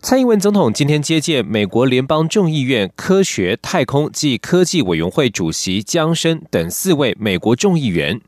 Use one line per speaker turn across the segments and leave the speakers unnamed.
蔡英文总统今天接见美国联邦众议院科学、太空及科技委员会主席江生等四位美国众议员。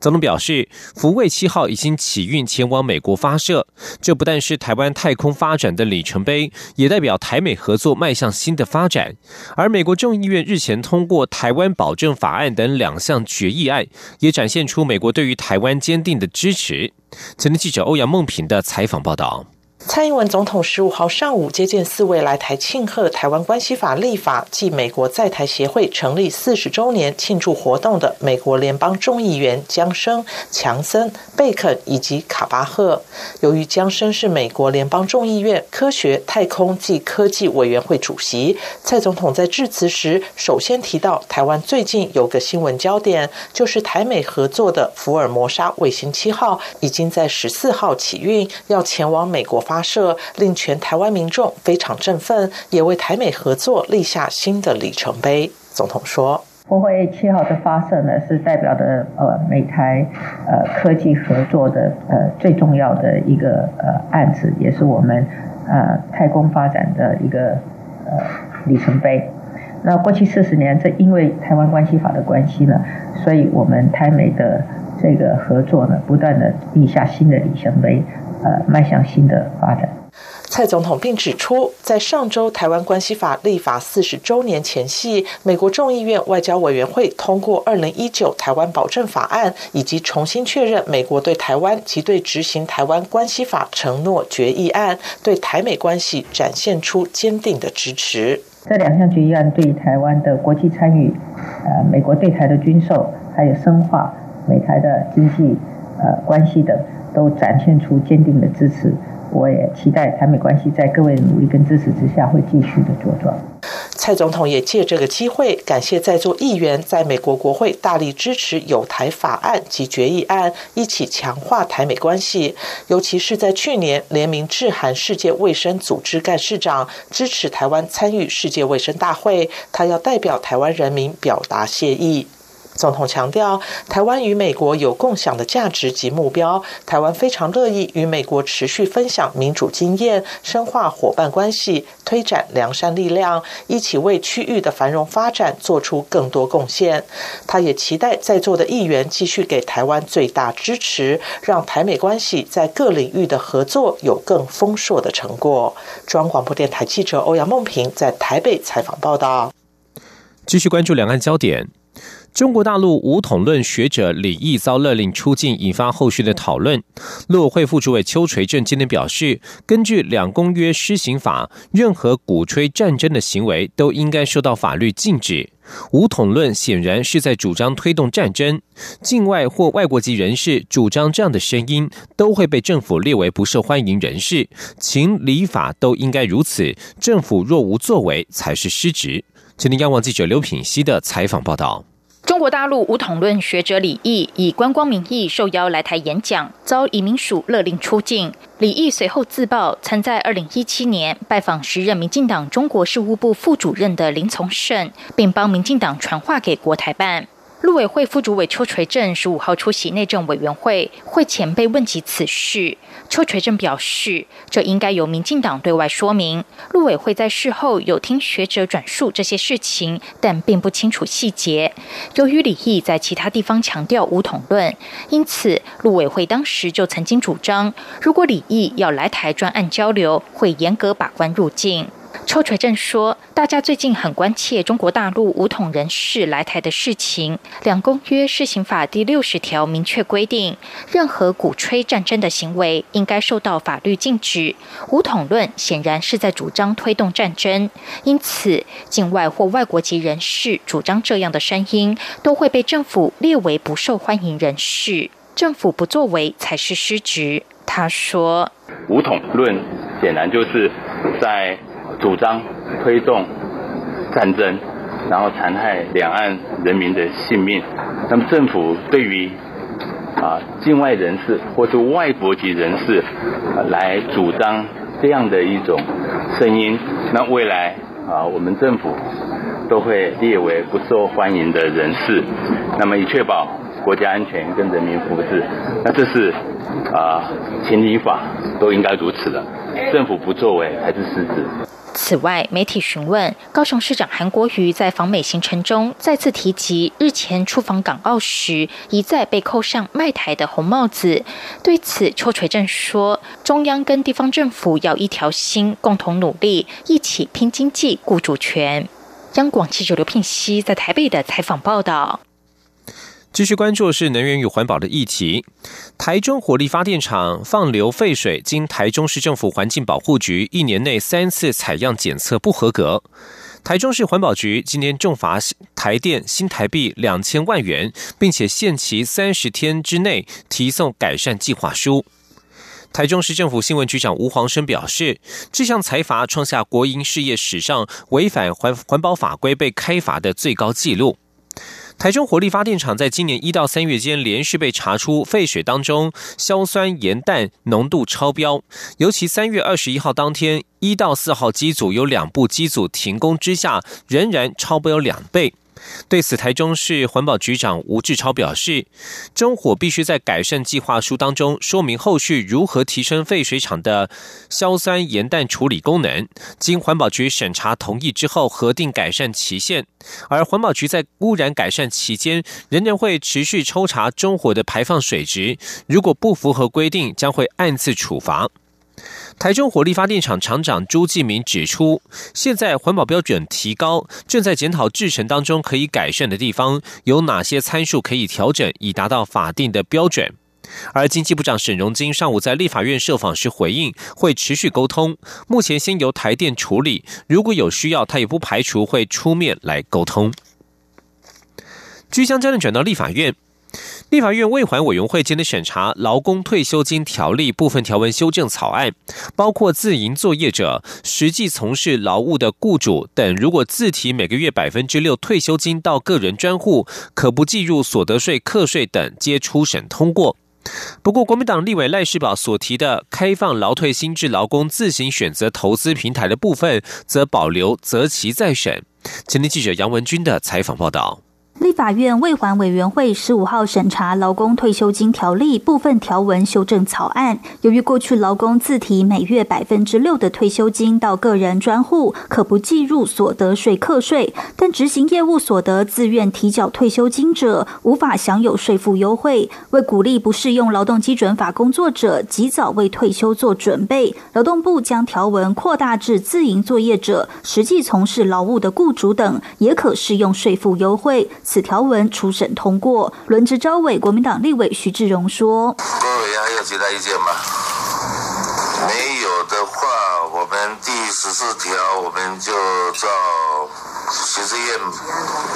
总统表示，福卫七号已经启运前往美国发射，这不但是台湾太空发展的里程碑，也代表台美合作迈向新的发展。而美国众议院日前通过《台湾保证法案》等两项决议案，也展现出美国对于台湾坚定的支持。前天记者欧阳梦平的采访报道。
蔡英文总统十五号上午接见四位来台庆贺《台湾关系法》立法暨美国在台协会成立四十周年庆祝活动的美国联邦众议员江生、强森、贝肯以及卡巴赫。由于江生是美国联邦众议院科学、太空暨科技委员会主席，蔡总统在致辞时首先提到，台湾最近有个新闻焦点，就是台美合作的福尔摩沙卫星七号已经在十四号起运，要前往美国。发射令全台湾民众非常振奋，也为台美合作立下新的里程碑。总统说：“
国会七号的发射呢，是代表的呃美台呃科技合作的呃最重要的一个呃案子，也是我们呃太空发展的一个呃里程碑。那过去四十年，这因为台湾关系法的关系呢，所以我们台美的这个合作呢，不断的立下新的里程碑。”呃，迈向新的发展。
蔡总统并指出，在上周台湾关系法立法四十周年前夕，美国众议院外交委员会通过二零一九台湾保证法案，以及重新确认美国对台湾及对执行台湾关系法承诺决议案，对台美关系展现出坚定的支持。
这两项决议案对台湾的国际参与，呃，美国对台的军售，还有深化美台的经济呃关系等。都展现出坚定的支持，我也期待台美关系在各位的努力跟支持之下，会继续的茁壮。
蔡总统也借这个机会感谢在座议员在美国国会大力支持有台法案及决议案，一起强化台美关系。尤其是在去年联名致函世界卫生组织干事长，支持台湾参与世界卫生大会，他要代表台湾人民表达谢意。总统强调，台湾与美国有共享的价值及目标。台湾非常乐意与美国持续分享民主经验，深化伙伴关系，推展良善力量，一起为区域的繁荣发展做出更多贡献。他也期待在座的议员继续给台湾最大支持，让台美关系在各领域的合作有更丰硕的成果。中央广播电台记者欧阳梦平在台北采访报道。
继续关注两岸焦点。中国大陆武统论学者李毅遭勒令出境，引发后续的讨论。陆委会副主委邱垂正今天表示，根据两公约施行法，任何鼓吹战争的行为都应该受到法律禁止。武统论显然是在主张推动战争，境外或外国籍人士主张这样的声音，都会被政府列为不受欢迎人士。情理法都应该如此，政府若无作为，才是失职。今天央广记者刘品熙的采访报道。
中国大陆武统论学者李毅以观光名义受邀来台演讲，遭移民署勒令出境。李毅随后自曝，曾在二零一七年拜访时任民进党中国事务部副主任的林从胜，并帮民进党传话给国台办。陆委会副主委邱垂正十五号出席内政委员会会前被问及此事，邱垂正表示，这应该由民进党对外说明。陆委会在事后有听学者转述这些事情，但并不清楚细节。由于李毅在其他地方强调武统论，因此陆委会当时就曾经主张，如果李毅要来台专案交流，会严格把关入境。抽锤正说：“大家最近很关切中国大陆武统人士来台的事情。两公约施行法第六十条明确规定，任何鼓吹战争的行为应该受到法律禁止。武统论显然是在主张推动战争，因此境外或外国籍人士主张这样的声音，都会被政府列为不受欢迎人士。政府不作为才是失职。”他说：“
武统论显然就是在。”主张推动战争，然后残害两岸人民的性命。那么政府对于啊境外人士或是外国籍人士来主张这样的一种声音，那未来啊我们政府都会列为不受欢迎的人士，那么以确保国家安全跟人民福祉。那这是啊情理法都应该如此的，政府不作为才是失职。
此外，媒体询问高雄市长韩国瑜在访美行程中再次提及日前出访港澳时一再被扣上卖台的红帽子。对此，邱垂正说：“中央跟地方政府要一条心，共同努力，一起拼经济、顾主权。”央广记者刘聘熙在台北的采访报道。
继续关注是能源与环保的议题。台中火力发电厂放流废水，经台中市政府环境保护局一年内三次采样检测不合格。台中市环保局今天重罚台电新台币两千万元，并且限期三十天之内提送改善计划书。台中市政府新闻局长吴黄生表示，这项财罚创下国营事业史上违反环环保法规被开罚的最高纪录。台中火力发电厂在今年一到三月间连续被查出废水当中硝酸盐氮浓度超标，尤其三月二十一号当天，一到四号机组有两部机组停工之下，仍然超标两倍。对此，台中市环保局长吴志超表示，中火必须在改善计划书当中说明后续如何提升废水厂的硝酸盐氮处理功能，经环保局审查同意之后核定改善期限。而环保局在污染改善期间，仍然会持续抽查中火的排放水质，如果不符合规定，将会按次处罚。台中火力发电厂厂长朱继明指出，现在环保标准提高，正在检讨制程当中可以改善的地方，有哪些参数可以调整，以达到法定的标准。而经济部长沈荣金上午在立法院受访时回应，会持续沟通，目前先由台电处理，如果有需要，他也不排除会出面来沟通。即将将转到立法院。立法院未环委员会今天审查劳工退休金条例部分条文修正草案，包括自营作业者、实际从事劳务的雇主等，如果自提每个月百分之六退休金到个人专户，可不计入所得税、课税等，皆初审通过。不过，国民党立委赖世宝所提的开放劳退新制劳工自行选择投资平台的部分，则保留择期再审。前天记者杨文军的采访报道。
立法院卫环委员会十五号审查劳工退休金条例部分条文修正草案。由于过去劳工自提每月百分之六的退休金到个人专户，可不计入所得税课税，但执行业务所得自愿提缴退休金者，无法享有税负优惠。为鼓励不适用劳动基准法工作者及早为退休做准备，劳动部将条文扩大至自营作业者、实际从事劳务的雇主等，也可适用税负优惠。此条文初审通过，轮值招委国民党立委徐志荣说：“
各位还有其他意见吗？没有的话，我们第十四条我们就照行政院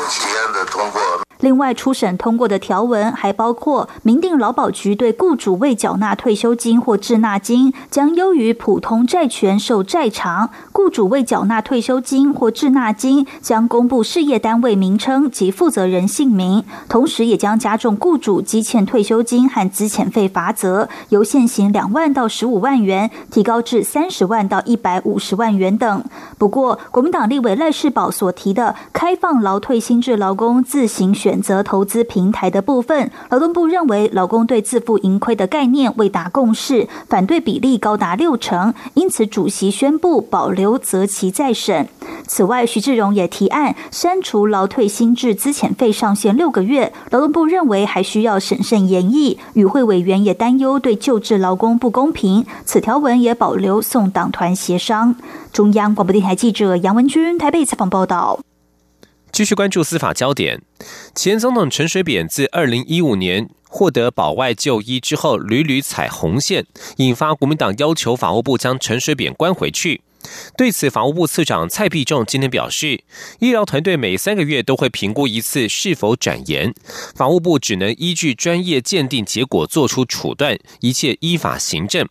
提案的通过。”
另外，初审通过的条文还包括明定劳保局对雇主未缴纳退休金或滞纳金，将优于普通债权受债偿；雇主未缴纳退休金或滞纳金，将公布事业单位名称及负责人姓名。同时，也将加重雇主积欠退休金和资遣费罚则，由现行两万到十五万元提高至三十万到一百五十万元等。不过，国民党立委赖世宝所提的开放劳退新制劳工自行选。选择投资平台的部分，劳动部认为劳工对自负盈亏的概念未达共识，反对比例高达六成，因此主席宣布保留择期再审。此外，徐志荣也提案删除劳退新制资遣费上限六个月，劳动部认为还需要审慎研议。与会委员也担忧对救治劳工不公平，此条文也保留送党团协商。中央广播电台记者杨文君台北采访报道。
继续关注司法焦点，前总统陈水扁自二零一五年获得保外就医之后，屡屡踩红线，引发国民党要求法务部将陈水扁关回去。对此，法务部次长蔡必仲今天表示，医疗团队每三个月都会评估一次是否转延，法务部只能依据专业鉴定结果做出处断，一切依法行政。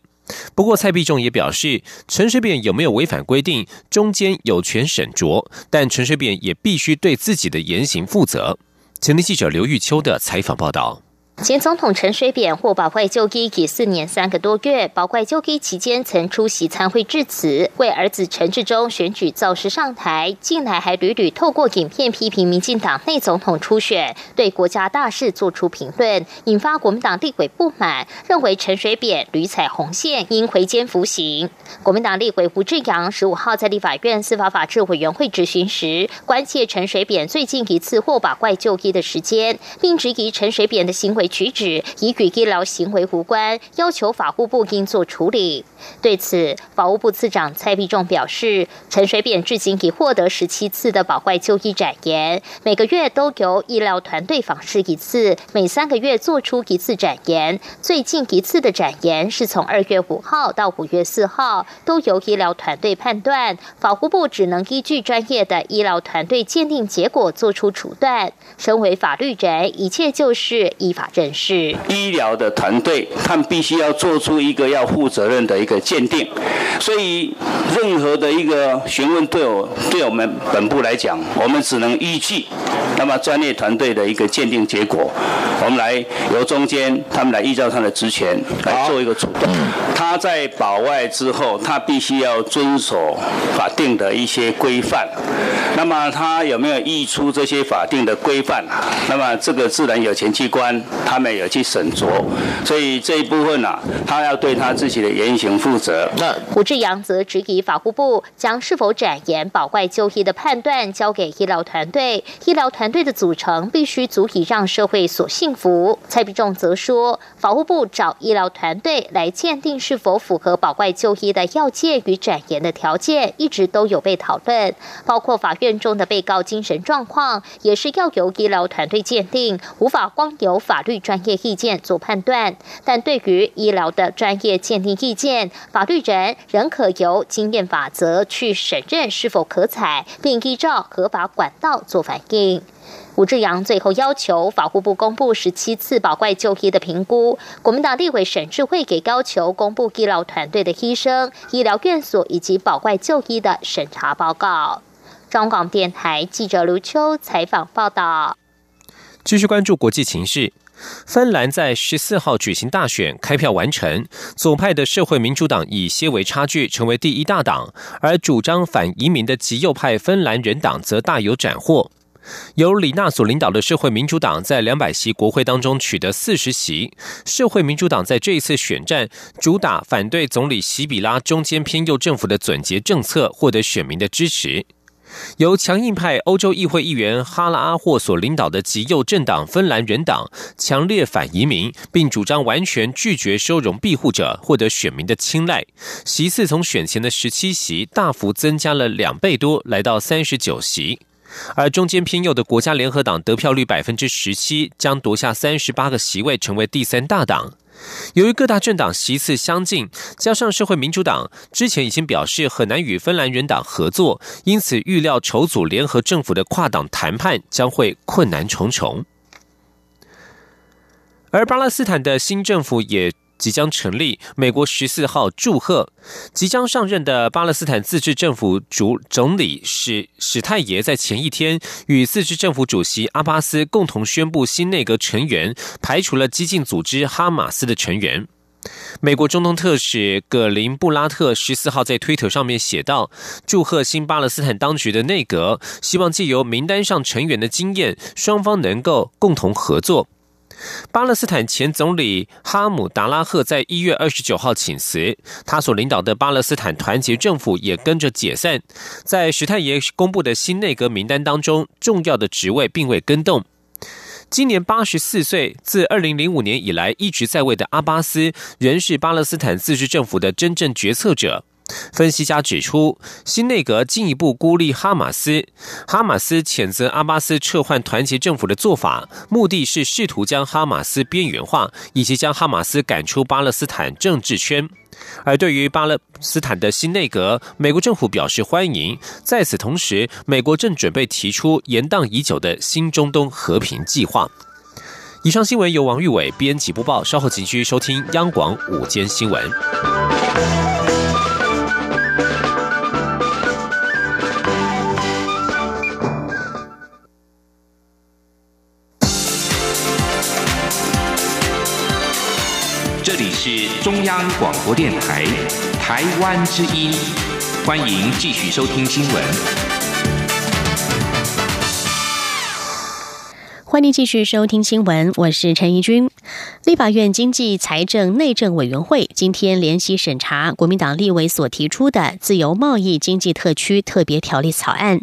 不过，蔡必忠也表示，陈水扁有没有违反规定，中间有权审酌，但陈水扁也必须对自己的言行负责。前天记者刘玉秋的采访报道。
前总统陈水扁获保外就医已四年三个多月，保外就医期间曾出席参会致辞，为儿子陈志忠选举造势上台，近来还屡屡透过影片批评民进党内总统初选，对国家大事做出评论，引发国民党立委不满，认为陈水扁屡踩红线，应回监服刑。国民党立委胡志阳十五号在立法院司法法制委员会质询时，关切陈水扁最近一次获保外就医的时间，并质疑陈水扁的行为。举止已与医疗行为无关，要求法务部应做处理。对此，法务部次长蔡必仲表示，陈水扁至今已获得十七次的保外就医展言，每个月都由医疗团队访视一次，每三个月做出一次展言。最近一次的展言是从二月五号到五月四号，都由医疗团队判断，法务部只能依据专业的医疗团队鉴定结果做出处断。身为法律人，一切就是依法人士。
医疗的团队，他们必须要做出一个要负责任的一个鉴定，所以任何的一个询问，对我对我们本部来讲，我们只能依据那么专业团队的一个鉴定结果，我们来由中间他们来依照他的职权来做一个主动。他在保外之后，他必须要遵守法定的一些规范。那么他有没有溢出这些法定的规范？那么这个自然有前机关。他们有去审酌，所以这一部分呢，他要对他自己的言行负责。
那胡志阳则质疑法务部将是否展延保外就医的判断交给医疗团队，医疗团队的组成必须足以让社会所信服。蔡必仲则说，法务部找医疗团队来鉴定是否符合保外就医的要件与展延的条件，一直都有被讨论，包括法院中的被告精神状况，也是要由医疗团队鉴定，无法光由法律。专业意见做判断，但对于医疗的专业鉴定意见，法律人仍可由经验法则去审认是否可采，并依照合法管道做反应。吴志阳最后要求法务部公布十七次保怪就医的评估，国民党立委审智会给要求公布医疗团队的医生、医疗院所以及保怪就医的审查报告。中广电台记者卢秋采访报道。
继续关注国际情势。芬兰在十四号举行大选，开票完成。左派的社会民主党以些微差距成为第一大党，而主张反移民的极右派芬兰人党则大有斩获。由李娜所领导的社会民主党在两百席国会当中取得四十席。社会民主党在这一次选战主打反对总理西比拉中间偏右政府的总结政策，获得选民的支持。由强硬派欧洲议会议员哈拉阿霍所领导的极右政党芬兰人党强烈反移民，并主张完全拒绝收容庇护者，获得选民的青睐。席次从选前的十七席大幅增加了两倍多，来到三十九席。而中间偏右的国家联合党得票率百分之十七，将夺下三十八个席位，成为第三大党。由于各大政党席次相近，加上社会民主党之前已经表示很难与芬兰人党合作，因此预料筹组联合政府的跨党谈判将会困难重重。而巴勒斯坦的新政府也。即将成立，美国十四号祝贺即将上任的巴勒斯坦自治政府主总理史史泰耶在前一天与自治政府主席阿巴斯共同宣布新内阁成员，排除了激进组织哈马斯的成员。美国中东特使葛林布拉特十四号在推特上面写道：“祝贺新巴勒斯坦当局的内阁，希望借由名单上成员的经验，双方能够共同合作。”巴勒斯坦前总理哈姆达拉赫在一月二十九号请辞，他所领导的巴勒斯坦团结政府也跟着解散。在史泰爷公布的新内阁名单当中，重要的职位并未更动。今年八十四岁，自二零零五年以来一直在位的阿巴斯，仍是巴勒斯坦自治政府的真正决策者。分析家指出，新内阁进一步孤立哈马斯。哈马斯谴责阿巴斯撤换团结政府的做法，目的是试图将哈马斯边缘化，以及将哈马斯赶出巴勒斯坦政治圈。而对于巴勒斯坦的新内阁，美国政府表示欢迎。在此同时，美国正准备提出延宕已久的新中东和平计划。以上新闻由王玉伟编辑播报，稍后请继续收听央广午间新闻。
这里是中央广播电台台湾之音，欢迎继续收听新闻。
欢迎继续收听新闻，我是陈怡君。立法院经济财政内政委员会今天联席审查国民党立委所提出的自由贸易经济特区特别条例草案。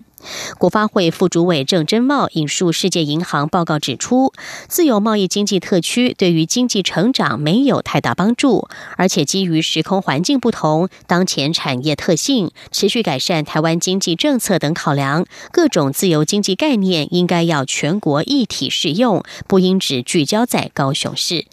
国发会副主委郑珍茂引述世界银行报告指出，自由贸易经济特区对于经济成长没有太大帮助，而且基于时空环境不同、当前产业特性、持续改善台湾经济政策等考量，各种自由经济概念应该要全国一体适用，不应只聚焦在高雄市。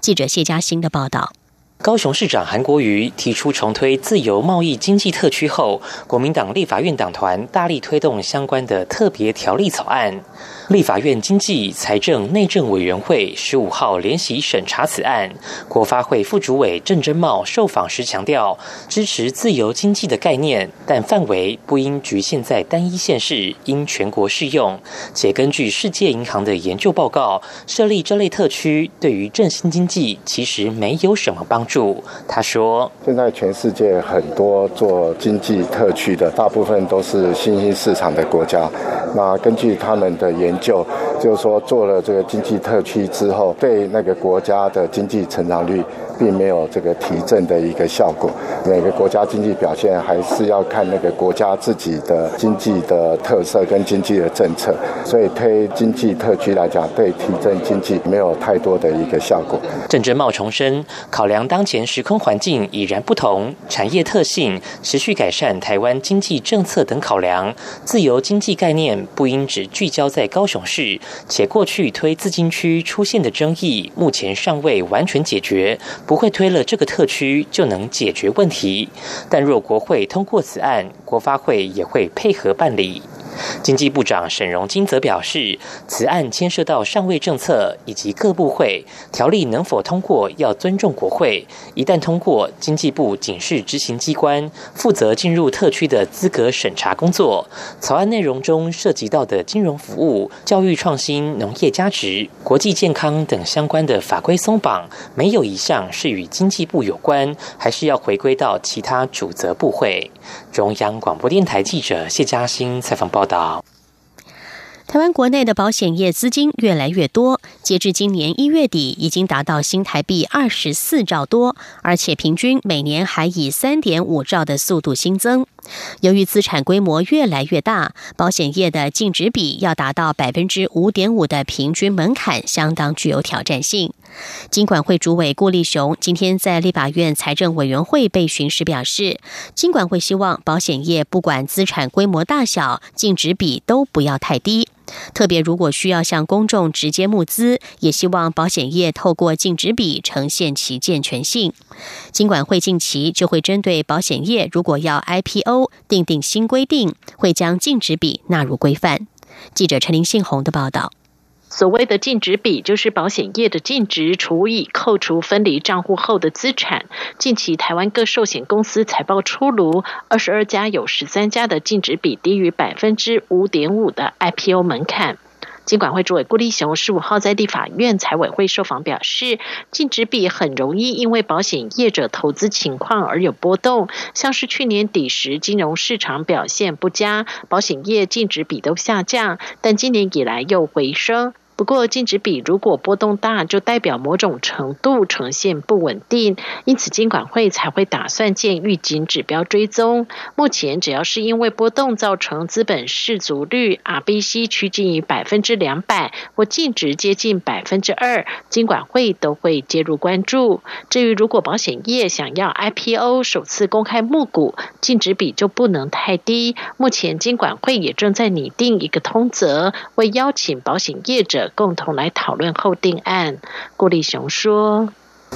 记者谢嘉欣的报道。
高雄市长韩国瑜提出重推自由贸易经济特区后，国民党立法院党团大力推动相关的特别条例草案。立法院经济财政内政委员会十五号联席审查此案，国发会副主委郑珍茂受访时强调，支持自由经济的概念，但范围不应局限在单一县市，应全国适用。且根据世界银行的研究报告，设立这类特区对于振兴经济其实没有什么帮助。他说：“
现在全世界很多做经济特区的，大部分都是新兴市场的国家。那根据他们的研就就是说，做了这个经济特区之后，对那个国家的经济成长率。并没有这个提振的一个效果。每个国家经济表现还是要看那个国家自己的经济的特色跟经济的政策。所以推经济特区来讲，对提振经济没有太多的一个效果。
郑珍茂重申，考量当前时空环境已然不同，产业特性、持续改善台湾经济政策等考量，自由经济概念不应只聚焦在高雄市，且过去推自经区出现的争议，目前尚未完全解决。不会推了这个特区就能解决问题，但若国会通过此案，国发会也会配合办理。经济部长沈荣金则表示，此案牵涉到上位政策以及各部会条例能否通过，要尊重国会。一旦通过，经济部仅是执行机关，负责进入特区的资格审查工作。草案内容中涉及到的金融服务、教育创新、农业价值、国际健康等相关的法规松绑，没有一项是与经济部有关，还是要回归到其他主责部会。中央广播电台记者谢嘉欣采访报道。
台湾国内的保险业资金越来越多，截至今年一月底，已经达到新台币二十四兆多，而且平均每年还以三点五兆的速度新增。由于资产规模越来越大，保险业的净值比要达到百分之五点五的平均门槛，相当具有挑战性。金管会主委顾立雄今天在立法院财政委员会被询时表示，金管会希望保险业不管资产规模大小，净值比都不要太低。特别如果需要向公众直接募资，也希望保险业透过净值比呈现其健全性。金管会近期就会针对保险业，如果要 IPO，定定新规定，会将净值比纳入规范。记者陈林信宏的报道。
所谓的净值比，就是保险业的净值除以扣除分离账户后的资产。近期台湾各寿险公司财报出炉，二十二家有十三家的净值比低于百分之五点五的 IPO 门槛。金管会主委顾立雄十五号在立法院财委会受访表示，净值比很容易因为保险业者投资情况而有波动，像是去年底时金融市场表现不佳，保险业净值比都下降，但今年以来又回升。不过，净值比如果波动大，就代表某种程度呈现不稳定，因此金管会才会打算建预警指标追踪。目前，只要是因为波动造成资本市足率 RBC 趋近于百分之两百或净值接近百分之二，金管会都会介入关注。至于如果保险业想要 IPO 首次公开募股，净值比就不能太低。目前，金管会也正在拟定一个通则，为邀请保险业者。共同来讨论后定案。顾立雄说：“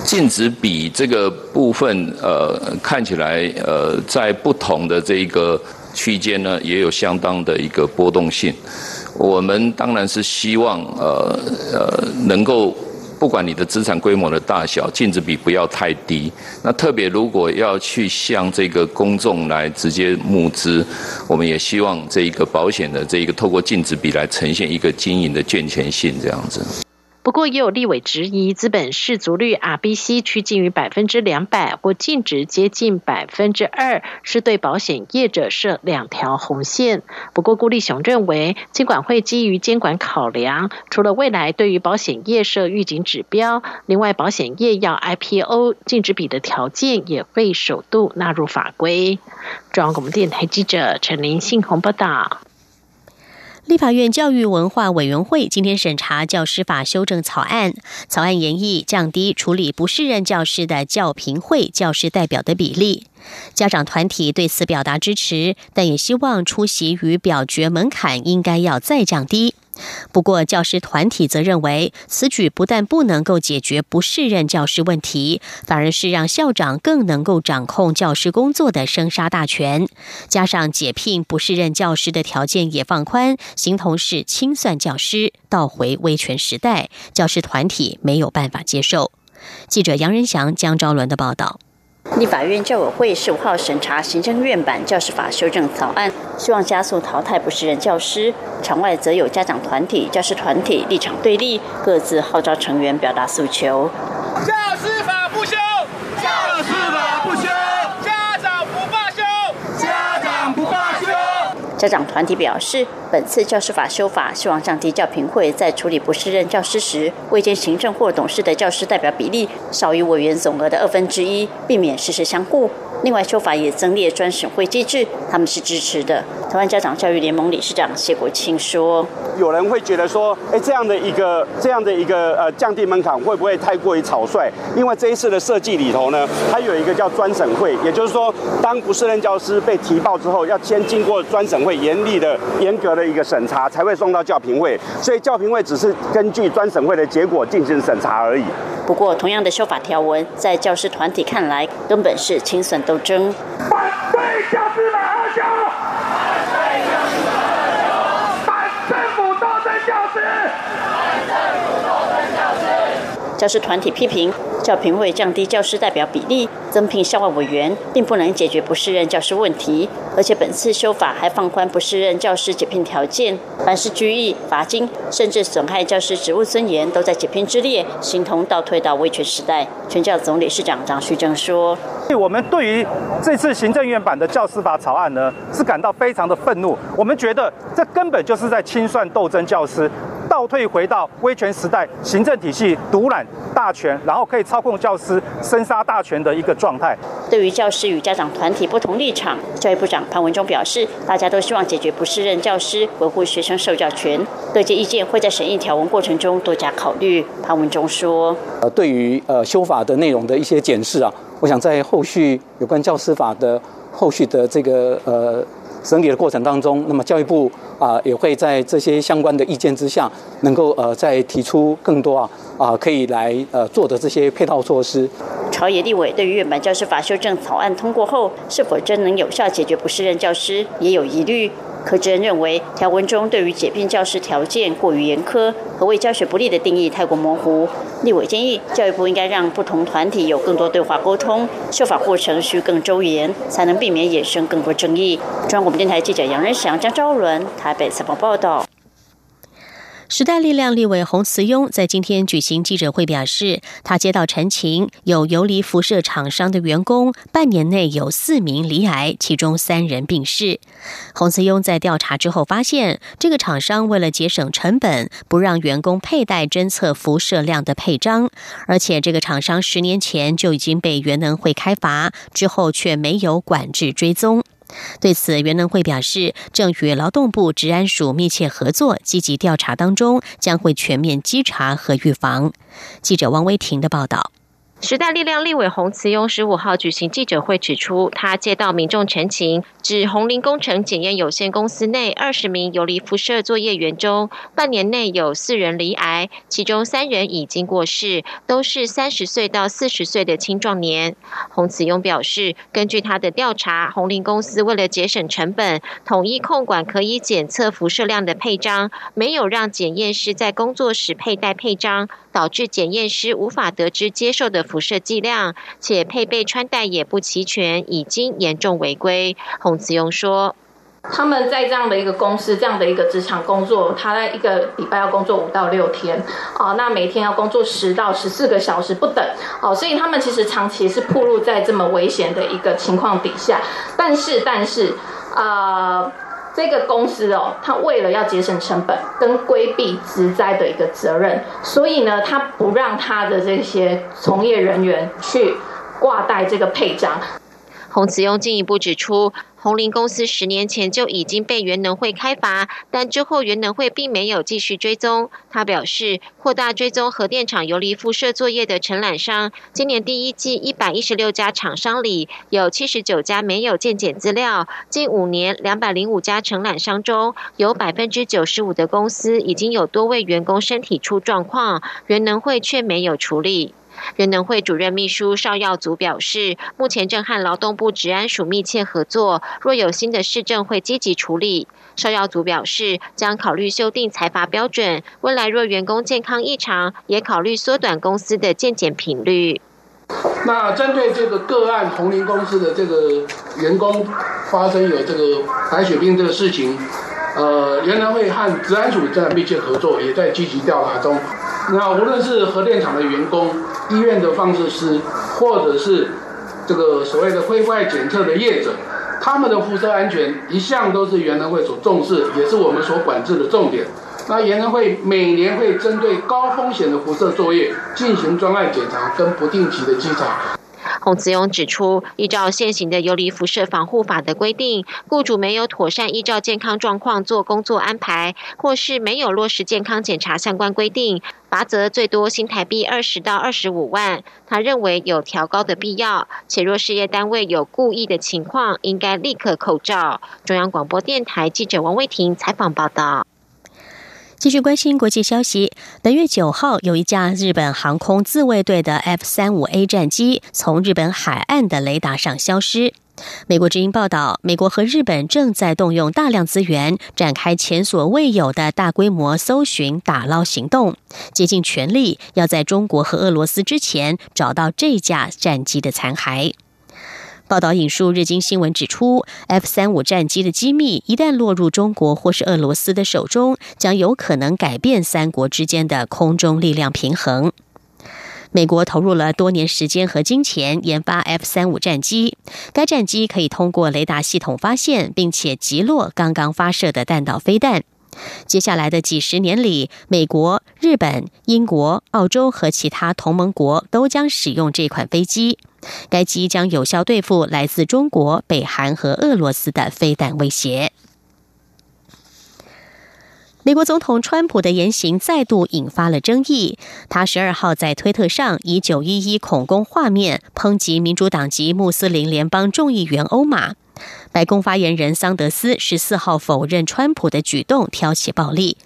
禁止比这个部分，呃，看起来，呃，在不同的这一个区间呢，也有相当的一个波动性。我们当然是希望呃呃能够。不管你的资产规模的大小，净值比不要太低。那特别如果要去向这个公众来直接募资，我们也希望这一个保险的这一个透过净值比来呈现一个经营的健全性这样子。
不过，也有立委质疑，资本市足率 RBC 趋近于百分之两百，或净值接近百分之二，是对保险业者设两条红线。不过，顾立雄认为，监管会基于监管考量，除了未来对于保险业设预警指标，另外保险业要 IPO 净值比的条件也会首度纳入法规。中央广播电台记者陈林信宏报道。
立法院教育文化委员会今天审查教师法修正草案，草案研议降低处理不适任教师的教评会教师代表的比例。家长团体对此表达支持，但也希望出席与表决门槛应该要再降低。不过，教师团体则认为，此举不但不能够解决不适任教师问题，反而是让校长更能够掌控教师工作的生杀大权。加上解聘不适任教师的条件也放宽，形同是清算教师，倒回威权时代。教师团体没有办法接受。记者杨仁祥、江昭伦的报道。
立法院教委会十五号审查行政院版教师法修正草案，希望加速淘汰不适任教师。场外则有家长团体、教师团体立场对立，各自号召成员表达诉求
法不修，教师法不修，家长不罢休，家长不罢休。
家长团体表示。本次教师法修法，希望降低教评会在处理不适任教师时，未经行政或董事的教师代表比例少于委员总额的二分之一，避免事实相顾。另外，修法也增列专审会机制，他们是支持的。台湾家长教育联盟理事长谢国清说：“
有人会觉得说，哎，这样的一个这样的一个呃降低门槛会不会太过于草率？因为这一次的设计里头呢，它有一个叫专审会，也就是说，当不适任教师被提报之后，要先经过专审会严厉的严格的一个审查，才会送到教评会。所以教评会只是根据专审会的结果进行审查而已。
不过，同样的修法条文，在教师团体看来，根本是清算。”斗争。
反对教师法二修，斗争教师，
团体批评。教评会降低教师代表比例，增聘校外委员，并不能解决不适任教师问题。而且本次修法还放宽不适任教师解聘条件，凡是拘役、罚金，甚至损害教师职务尊严，都在解聘之列，形同倒退到威权时代。全教总理事长张旭正说：“
我们对于这次行政院版的教师法草案呢，是感到非常的愤怒。我们觉得这根本就是在清算斗争教师。”倒退回到威权时代，行政体系独揽大权，然后可以操控教师、生杀大权的一个状态。
对于教师与家长团体不同立场，教育部长潘文忠表示，大家都希望解决不适任教师，维护学生受教权。各界意见会在审议条文过程中多加考虑。潘文忠说：“
呃，对于呃修法的内容的一些检视啊，我想在后续有关教师法的后续的这个呃。”审理的过程当中，那么教育部啊也会在这些相关的意见之下，能够呃再提出更多啊啊可以来呃做的这些配套措施。
朝野立委对于原版教师法修正草案通过后，是否真能有效解决不适任教师，也有疑虑。柯志恩认为，条文中对于解聘教师条件过于严苛，和为教学不利的定义太过模糊。立委建议，教育部应该让不同团体有更多对话沟通，修法过程需更周延，才能避免衍生更多争议。中央广播电台记者杨仁祥、江昭伦台北采访报道。
时代力量立委洪慈庸在今天举行记者会表示，他接到陈情，有游离辐射厂商的员工半年内有四名罹癌，其中三人病逝。洪慈庸在调查之后发现，这个厂商为了节省成本，不让员工佩戴侦测辐射量的配章，而且这个厂商十年前就已经被原能会开罚，之后却没有管制追踪。对此，袁能会表示，正与劳动部治安署密切合作，积极调查当中，将会全面稽查和预防。记者王威婷的报道。
时代力量立委洪慈庸十五号举行记者会，指出他接到民众陈情，指红林工程检验有限公司内二十名游离辐射作业员中，半年内有四人罹癌，其中三人已经过世，都是三十岁到四十岁的青壮年。洪慈庸表示，根据他的调查，红林公司为了节省成本，统一控管可以检测辐射量的配章，没有让检验师在工作时佩戴配章。导致检验师无法得知接受的辐射剂量，且配备穿戴也不齐全，已经严重违规。洪子庸说：“
他们在这样的一个公司、这样的一个职场工作，他在一个礼拜要工作五到六天，哦，那每天要工作十到十四个小时不等，哦，所以他们其实长期是暴露在这么危险的一个情况底下。但是，但是，呃。”这个公司哦，他为了要节省成本跟规避职灾的一个责任，所以呢，他不让他的这些从业人员去挂带这个配章。
洪慈庸进一步指出。红林公司十年前就已经被原能会开罚，但之后原能会并没有继续追踪。他表示，扩大追踪核电厂游离辐射作业的承揽商，今年第一季一百一十六家厂商里，有七十九家没有建检资料。近五年两百零五家承揽商中，有百分之九十五的公司已经有多位员工身体出状况，原能会却没有处理。人能会主任秘书邵耀祖表示，目前正和劳动部治安署密切合作，若有新的市政会积极处理。邵耀祖表示，将考虑修订财罚标准，未来若员工健康异常，也考虑缩短公司的健检频率。
那针对这个个案，红林公司的这个员工发生有这个白血病这个事情，呃，原能会和治安署在密切合作，也在积极调查中。那无论是核电厂的员工、医院的放射师，或者是这个所谓的灰外检测的业者，他们的辐射安全一向都是原能会所重视，也是我们所管制的重点。那原能会每年会针对高风险的辐射作业进行专案检查跟不定期的稽查。
洪慈勇指出，依照现行的游离辐射防护法的规定，雇主没有妥善依照健康状况做工作安排，或是没有落实健康检查相关规定，罚则最多新台币二十到二十五万。他认为有调高的必要，且若事业单位有故意的情况，应该立刻扣照。中央广播电台记者王卫婷采访报道。
继续关心国际消息。本月九号，有一架日本航空自卫队的 F 三五 A 战机从日本海岸的雷达上消失。美国之音报道，美国和日本正在动用大量资源，展开前所未有的大规模搜寻打捞行动，竭尽全力要在中国和俄罗斯之前找到这架战机的残骸。报道引述日经新闻指出，F 三五战机的机密一旦落入中国或是俄罗斯的手中，将有可能改变三国之间的空中力量平衡。美国投入了多年时间和金钱研发 F 三五战机，该战机可以通过雷达系统发现并且击落刚刚发射的弹道飞弹。接下来的几十年里，美国、日本、英国、澳洲和其他同盟国都将使用这款飞机。该机将有效对付来自中国、北韩和俄罗斯的飞弹威胁。美国总统川普的言行再度引发了争议。他十二号在推特上以“九一一”恐攻画面抨击民主党籍穆斯林联邦众议员欧马。白宫发言人桑德斯十四号否认川普的举动挑起暴力。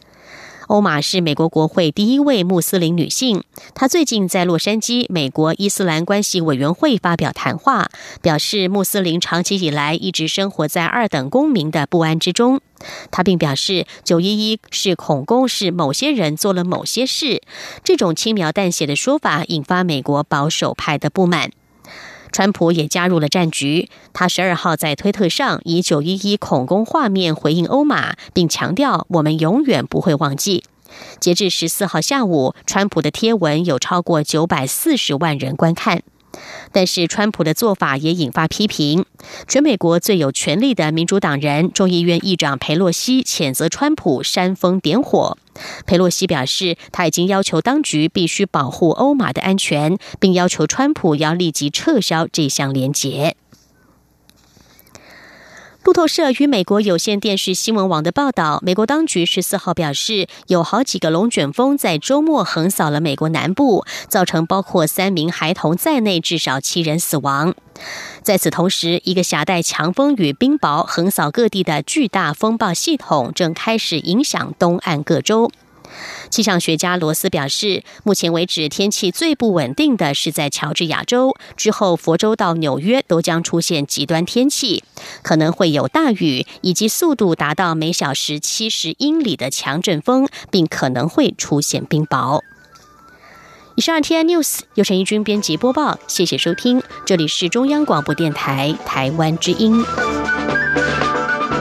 欧玛是美国国会第一位穆斯林女性，她最近在洛杉矶美国伊斯兰关系委员会发表谈话，表示穆斯林长期以来一直生活在二等公民的不安之中。她并表示，九一一是恐攻，是某些人做了某些事，这种轻描淡写的说法引发美国保守派的不满。川普也加入了战局。他十二号在推特上以“九一一”恐攻画面回应欧马，并强调：“我们永远不会忘记。”截至十四号下午，川普的贴文有超过九百四十万人观看。但是，川普的做法也引发批评。全美国最有权力的民主党人众议院议长佩洛西谴责川普煽风点火。佩洛西表示，他已经要求当局必须保护欧马的安全，并要求川普要立即撤销这项连结。路透社与美国有线电视新闻网的报道，美国当局十四号表示，有好几个龙卷风在周末横扫了美国南部，造成包括三名孩童在内至少七人死亡。在此同时，一个携带强风与冰雹横扫各地的巨大风暴系统正开始影响东岸各州。气象学家罗斯表示，目前为止天气最不稳定的是在乔治亚州，之后佛州到纽约都将出现极端天气，可能会有大雨，以及速度达到每小时七十英里的强阵风，并可能会出现冰雹。以上 T I News 由陈义军编辑播报，谢谢收听，这里是中央广播电台台湾之音。